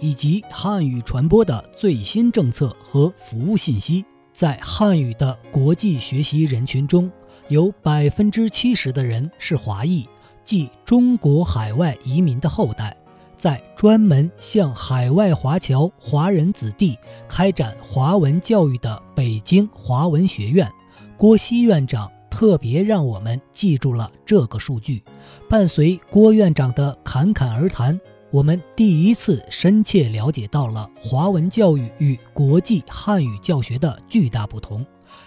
以及汉语传播的最新政策和服务信息。在汉语的国际学习人群中，有百分之七十的人是华裔，即中国海外移民的后代。在专门向海外华侨华人子弟开展华文教育的北京华文学院，郭熙院长特别让我们记住了这个数据。伴随郭院长的侃侃而谈。我们第一次深切了解到了华文教育与国际汉语教学的巨大不同，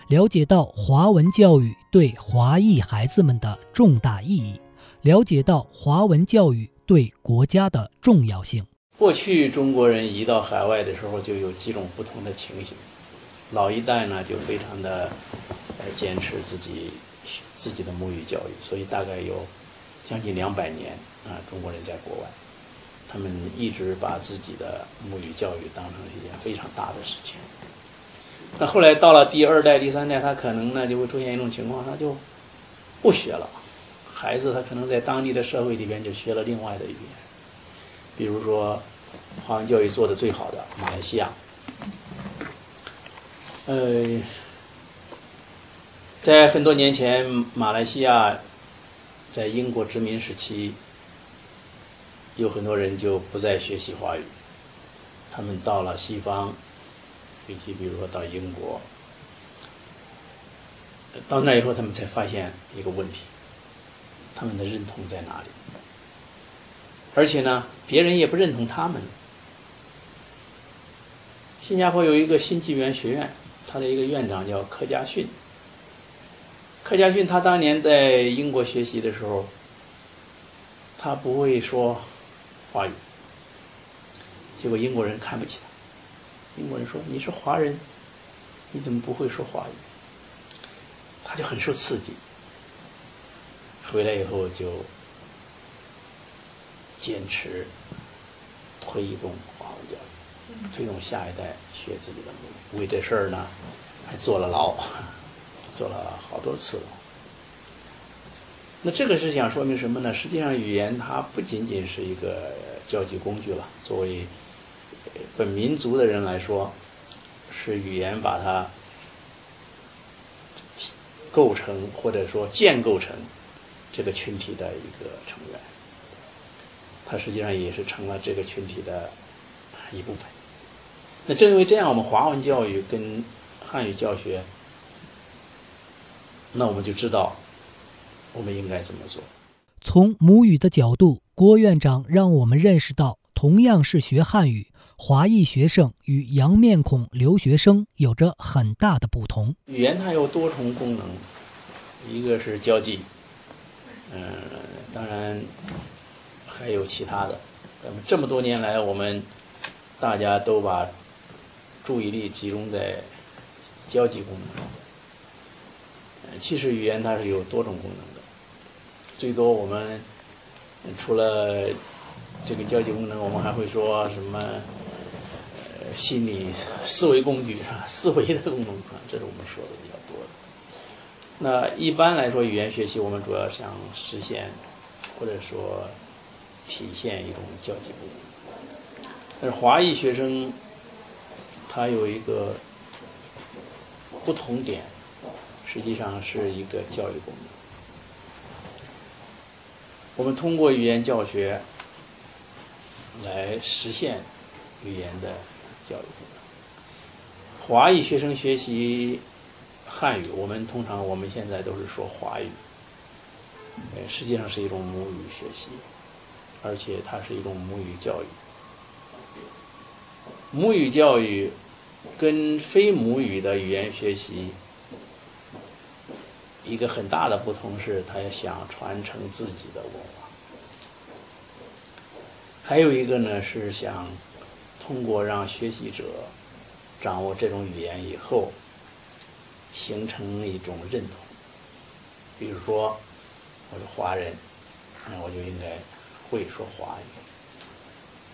了解到华文教育对华裔孩子们的重大意义，了解到华文教育对国家的重要性。过去中国人移到海外的时候，就有几种不同的情形。老一代呢，就非常的坚持自己自己的母语教育，所以大概有将近两百年啊，中国人在国外。他们一直把自己的母语教育当成一件非常大的事情。那后来到了第二代、第三代，他可能呢就会出现一种情况，他就不学了。孩子他可能在当地的社会里边就学了另外的语言，比如说华文教育做的最好的马来西亚。呃，在很多年前，马来西亚在英国殖民时期。有很多人就不再学习华语，他们到了西方，尤其比如说到英国，到那以后，他们才发现一个问题：他们的认同在哪里？而且呢，别人也不认同他们。新加坡有一个新纪元学院，他的一个院长叫柯家逊。柯家逊他当年在英国学习的时候，他不会说。华语，结果英国人看不起他。英国人说：“你是华人，你怎么不会说华语？”他就很受刺激。回来以后就坚持推动华文教育，推动下一代学自己的母语。为这事儿呢，还坐了牢，坐了好多次了。那这个是想说明什么呢？实际上，语言它不仅仅是一个交际工具了。作为本民族的人来说，是语言把它构成或者说建构成这个群体的一个成员。它实际上也是成了这个群体的一部分。那正因为这样，我们华文教育跟汉语教学，那我们就知道。我们应该怎么做？从母语的角度，郭院长让我们认识到，同样是学汉语，华裔学生与洋面孔留学生有着很大的不同。语言它有多重功能，一个是交际，嗯，当然还有其他的。那么这么多年来，我们大家都把注意力集中在交际功能上。其实语言它是有多种功能的。最多我们除了这个交际功能，我们还会说什么？呃，心理思维工具是吧？思维的功能啊，这是我们说的比较多的。那一般来说，语言学习我们主要想实现或者说体现一种交际功能。但是华裔学生他有一个不同点，实际上是一个教育功能。我们通过语言教学来实现语言的教育功能。华裔学生学习汉语，我们通常我们现在都是说华语，呃，实际上是一种母语学习，而且它是一种母语教育。母语教育跟非母语的语言学习一个很大的不同是，他也想传承自己的文化。还有一个呢，是想通过让学习者掌握这种语言以后，形成一种认同。比如说，我是华人，那我就应该会说华语。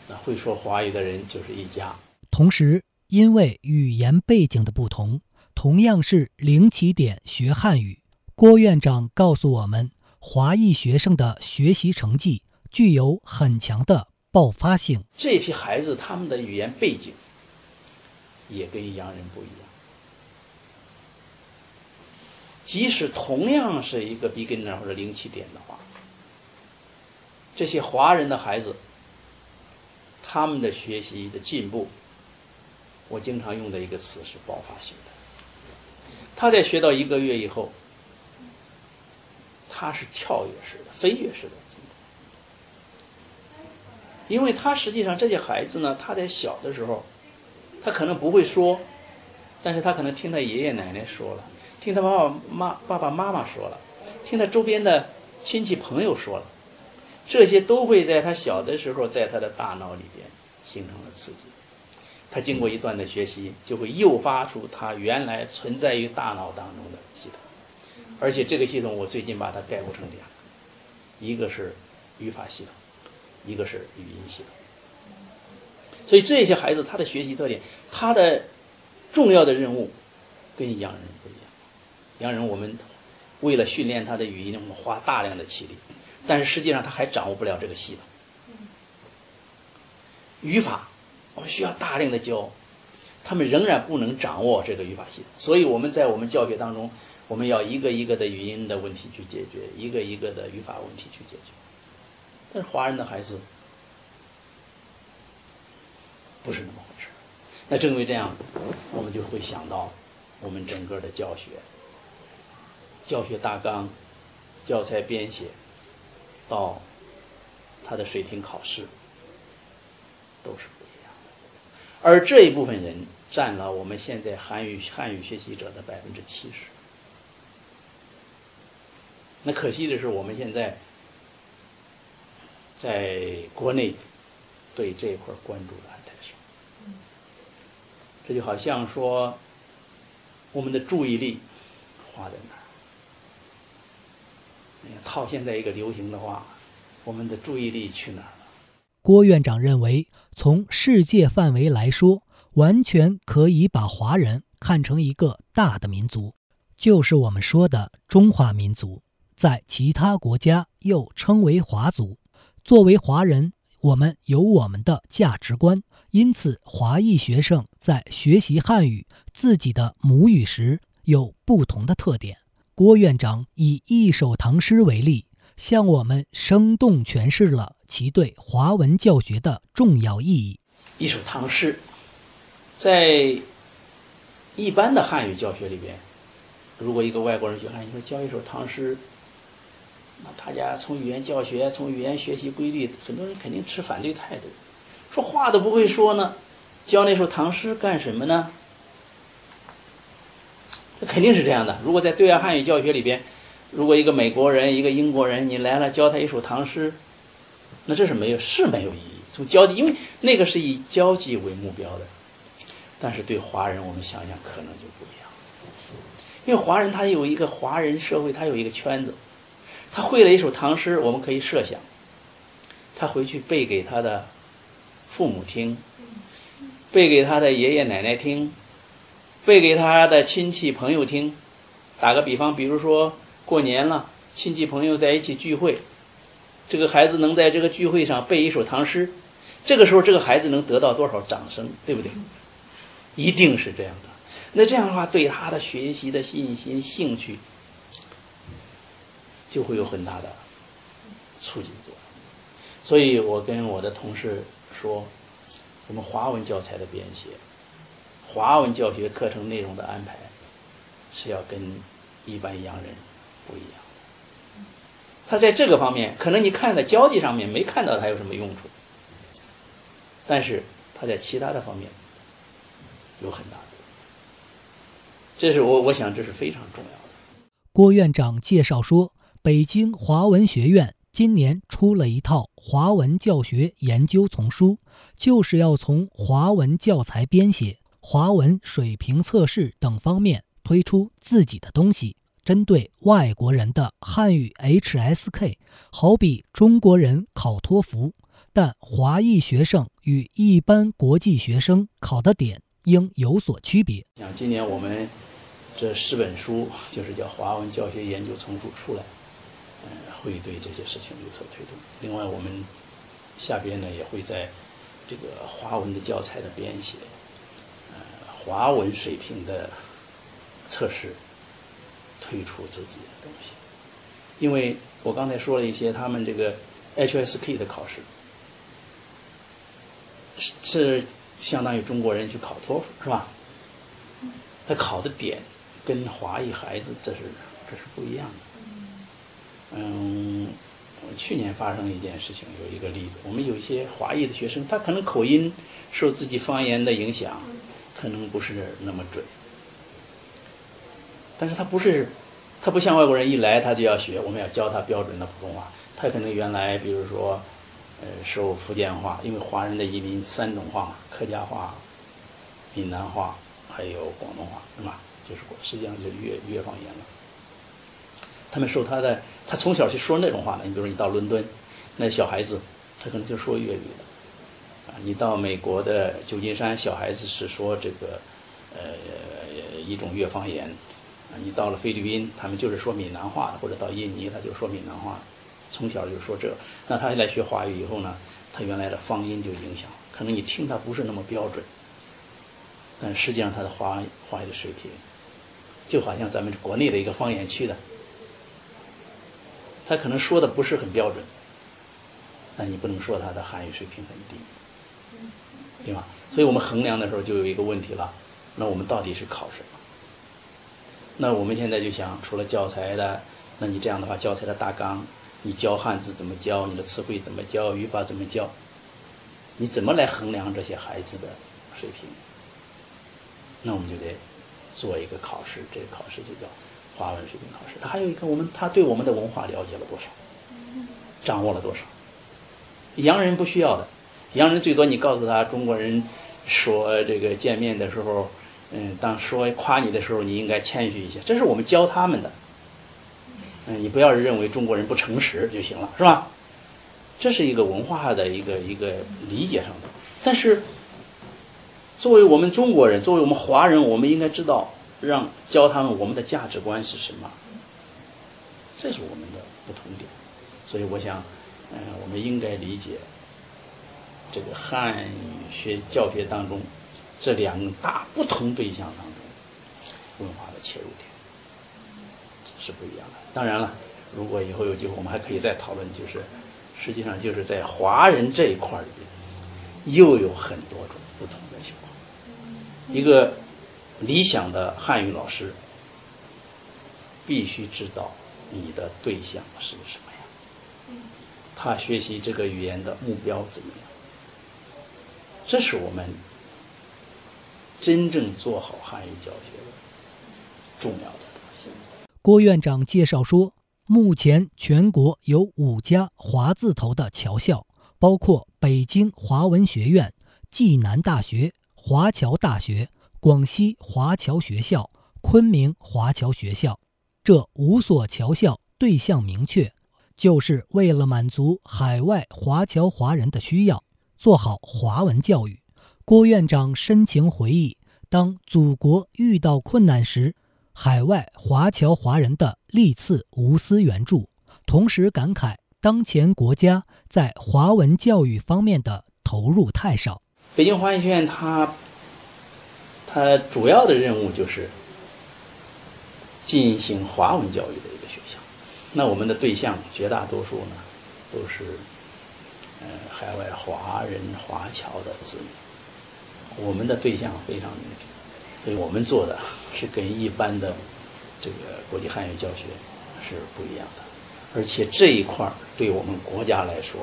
那会说华语的人就是一家。同时，因为语言背景的不同，同样是零起点学汉语，郭院长告诉我们，华裔学生的学习成绩具有很强的爆发性。这批孩子他们的语言背景也跟洋人不一样，即使同样是一个 beginner 或者零起点的话，这些华人的孩子，他们的学习的进步。我经常用的一个词是爆发性的。他在学到一个月以后，他是跳跃式的、飞跃式的进步，因为他实际上这些孩子呢，他在小的时候，他可能不会说，但是他可能听他爷爷奶奶说了，听他爸爸妈爸爸妈妈说了，听他周边的亲戚朋友说了，这些都会在他小的时候在他的大脑里边形成了刺激。他经过一段的学习，就会诱发出他原来存在于大脑当中的系统，而且这个系统我最近把它概括成两个，一个是语法系统，一个是语音系统。所以这些孩子他的学习特点，他的重要的任务跟洋人不一样。洋人我们为了训练他的语音，我们花大量的气力，但是实际上他还掌握不了这个系统，语法。我们需要大量的教，他们仍然不能掌握这个语法系统，所以我们在我们教学当中，我们要一个一个的语音的问题去解决，一个一个的语法问题去解决。但是华人的孩子不是那么回事那正因为这样，我们就会想到我们整个的教学、教学大纲、教材编写到他的水平考试都是不一样。而这一部分人占了我们现在韩语汉语学习者的百分之七十。那可惜的是，我们现在在国内对这一块关注的还太少。这就好像说，我们的注意力花在哪儿？套现在一个流行的话，我们的注意力去哪儿了？郭院长认为。从世界范围来说，完全可以把华人看成一个大的民族，就是我们说的中华民族，在其他国家又称为华族。作为华人，我们有我们的价值观，因此华裔学生在学习汉语自己的母语时有不同的特点。郭院长以一首唐诗为例。向我们生动诠释了其对华文教学的重要意义。一首唐诗，在一般的汉语教学里边，如果一个外国人学汉语，说教一首唐诗，那大家从语言教学、从语言学习规律，很多人肯定持反对态度，说话都不会说呢，教那首唐诗干什么呢？这肯定是这样的。如果在对外汉语教学里边，如果一个美国人、一个英国人，你来了教他一首唐诗，那这是没有是没有意义。从交际，因为那个是以交际为目标的，但是对华人，我们想想可能就不一样。因为华人他有一个华人社会，他有一个圈子，他会了一首唐诗，我们可以设想，他回去背给他的父母听，背给他的爷爷奶奶听，背给他的亲戚朋友听。打个比方，比如说。过年了，亲戚朋友在一起聚会，这个孩子能在这个聚会上背一首唐诗，这个时候这个孩子能得到多少掌声，对不对？一定是这样的。那这样的话，对他的学习的信心、兴趣就会有很大的促进作用。所以我跟我的同事说，我们华文教材的编写、华文教学课程内容的安排。是要跟一般洋人不一样的。他在这个方面，可能你看在交际上面没看到他有什么用处，但是他在其他的方面有很大的。这是我我想这是非常重要的。郭院长介绍说，北京华文学院今年出了一套华文教学研究丛书，就是要从华文教材编写、华文水平测试等方面推出自己的东西。针对外国人的汉语 HSK，好比中国人考托福，但华裔学生与一般国际学生考的点应有所区别。像今年我们这十本书，就是叫华文教学研究丛书出来，会对这些事情有所推动。另外，我们下边呢也会在这个华文的教材的编写，呃，华文水平的测试。推出自己的东西，因为我刚才说了一些，他们这个 HSK 的考试是是相当于中国人去考托福是吧？他考的点跟华裔孩子这是这是不一样的。嗯，去年发生一件事情，有一个例子，我们有一些华裔的学生，他可能口音受自己方言的影响，可能不是那么准。但是他不是，他不像外国人一来他就要学，我们要教他标准的普通话。他可能原来比如说，呃，受福建话，因为华人的移民三种话：客家话、闽南话，还有广东话，是吧？就是实际上就是粤粤方言了。他们受他的，他从小去说那种话的。你比如你到伦敦，那小孩子他可能就说粤语的，啊，你到美国的旧金山，小孩子是说这个，呃，一种粤方言。啊你到了菲律宾，他们就是说闽南话的；或者到印尼，他就说闽南话，从小就说这。那他来学华语以后呢，他原来的方音就影响，可能你听他不是那么标准，但实际上他的华华语的水平，就好像咱们国内的一个方言区的，他可能说的不是很标准，但你不能说他的汉语水平很低，对吧？所以我们衡量的时候就有一个问题了，那我们到底是考什么？那我们现在就想，除了教材的，那你这样的话，教材的大纲，你教汉字怎么教？你的词汇怎么教？语法怎么教？你怎么来衡量这些孩子的水平？那我们就得做一个考试，这个考试就叫华文水平考试。他还有一个，我们他对我们的文化了解了多少？掌握了多少？洋人不需要的，洋人最多你告诉他，中国人说这个见面的时候。嗯，当说夸你的时候，你应该谦虚一些，这是我们教他们的。嗯，你不要认为中国人不诚实就行了，是吧？这是一个文化的一个一个理解上的。但是，作为我们中国人，作为我们华人，我们应该知道，让教他们我们的价值观是什么。这是我们的不同点。所以，我想，嗯，我们应该理解这个汉语学教学当中。这两大不同对象当中，文化的切入点是不一样的。当然了，如果以后有机会，我们还可以再讨论。就是实际上就是在华人这一块里边，又有很多种不同的情况。一个理想的汉语老师，必须知道你的对象是什么样，他学习这个语言的目标怎么样。这是我们。真正做好汉语教学的重要的东西。郭院长介绍说，目前全国有五家华字头的侨校，包括北京华文学院、暨南大学、华侨大学、广西华侨学校、昆明华侨学校。这五所侨校对象明确，就是为了满足海外华侨华人的需要，做好华文教育。郭院长深情回忆，当祖国遇到困难时，海外华侨华人的历次无私援助，同时感慨当前国家在华文教育方面的投入太少。北京华文学院，它它主要的任务就是进行华文教育的一个学校。那我们的对象绝大多数呢，都是呃海外华人华侨的子女。我们的对象非常明确，所以我们做的是跟一般的这个国际汉语教学是不一样的，而且这一块儿对我们国家来说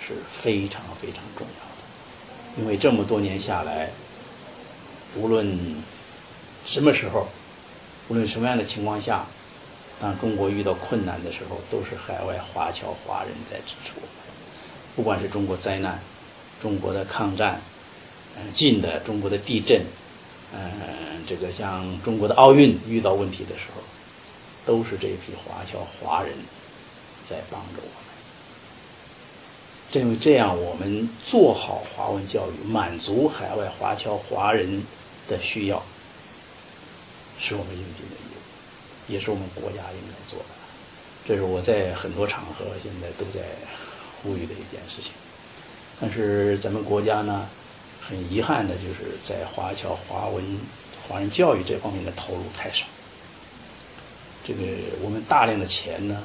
是非常非常重要的，因为这么多年下来，无论什么时候，无论什么样的情况下，当中国遇到困难的时候，都是海外华侨华人在支持我们，不管是中国灾难、中国的抗战，嗯，近的中国的地震。嗯，这个像中国的奥运遇到问题的时候，都是这批华侨华人在帮着我们。正因为这样，我们做好华文教育，满足海外华侨华人的需要，是我们应尽的义务，也是我们国家应该做的。这是我在很多场合现在都在呼吁的一件事情。但是咱们国家呢？很遗憾的就是在华侨华文华人教育这方面的投入太少，这个我们大量的钱呢，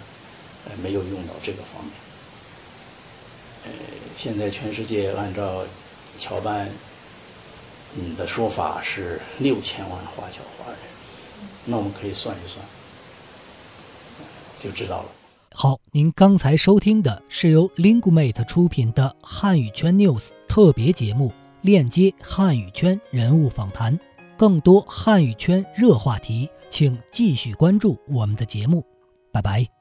呃，没有用到这个方面。呃，现在全世界按照侨办你的说法是六千万华侨华人，那我们可以算一算，就知道了。好，您刚才收听的是由 Lingumate 出品的汉语圈 News 特别节目。链接汉语圈人物访谈，更多汉语圈热话题，请继续关注我们的节目。拜拜。